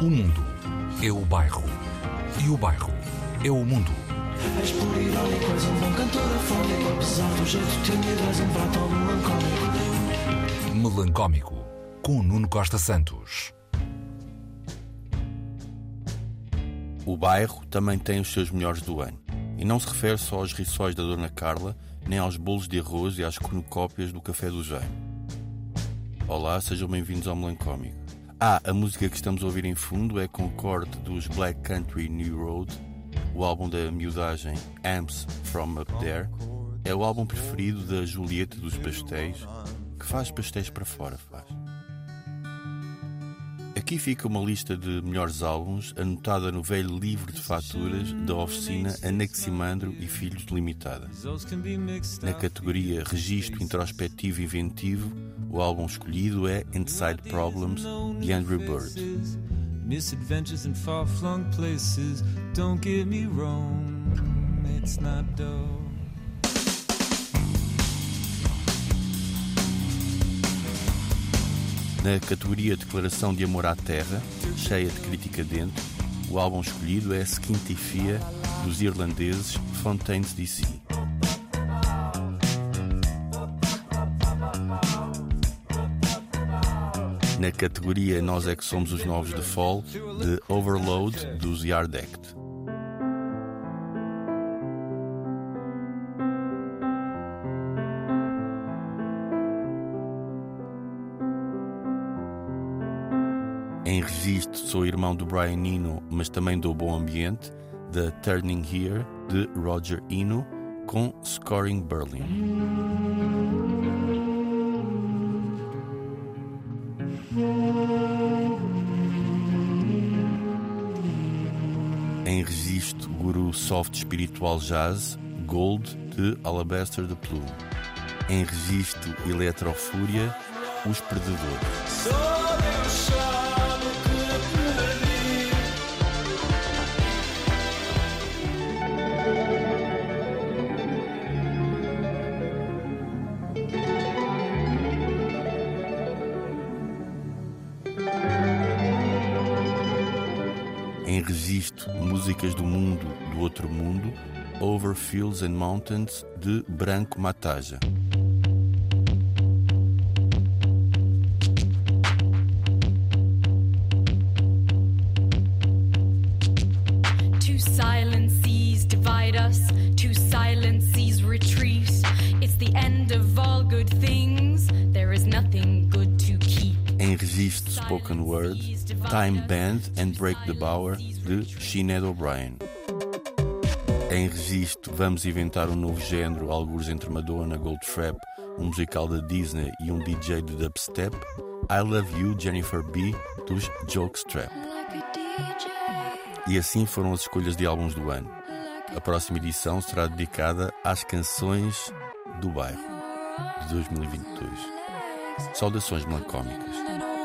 O mundo é o bairro. E o bairro é o mundo. És por irónico, és um bom cantor afónico Apesar do jeito tímido, és um batom melancólico Melancómico, com Nuno Costa Santos. O bairro também tem os seus melhores do ano. E não se refere só aos riçóis da Dona Carla, nem aos bolos de arroz e às cornucópias do Café do Jaime. Olá, sejam bem-vindos ao Melancómico. Ah, a música que estamos a ouvir em fundo é Concorde dos Black Country New Road, o álbum da miudagem Amps From Up There. É o álbum preferido da Julieta dos Pastéis, que faz pastéis para fora, faz. Aqui fica uma lista de melhores álbuns, anotada no velho livro de faturas da oficina Anaximandro e Filhos Limitada. Na categoria Registro Introspectivo e Inventivo, o álbum escolhido é Inside Problems, de Andrew Bird. Misadventures in far flung places. Don't get me wrong, it's not. Na categoria Declaração de Amor à Terra, cheia de crítica dentro, o álbum escolhido é Skintifia, dos irlandeses Fontaines DC. Na categoria Nós é que somos os novos de Fall, de Overload, dos Yard Act. Em registro, sou irmão do Brian Eno, mas também do Bom Ambiente, da Turning Here, de Roger Eno, com Scoring Berlin. Em registro, Guru Soft Espiritual Jazz, Gold, de Alabaster de Plume. Em registro, Eletrofúria, Os Perdedores. Em registro, Músicas do Mundo, do Outro Mundo, Over Fields and Mountains, de Branco Mataja. Two silent seas divide us, Registro, Spoken Word, Time Band and Break the Bower, de Sinead O'Brien. Em registro, vamos inventar um novo género, alguns entre Madonna, Goldfrapp, um musical da Disney e um DJ de dubstep, I Love You, Jennifer B, dos Jokestrap. E assim foram as escolhas de álbuns do ano. A próxima edição será dedicada às canções do bairro de 2022. Saudações melancómicas.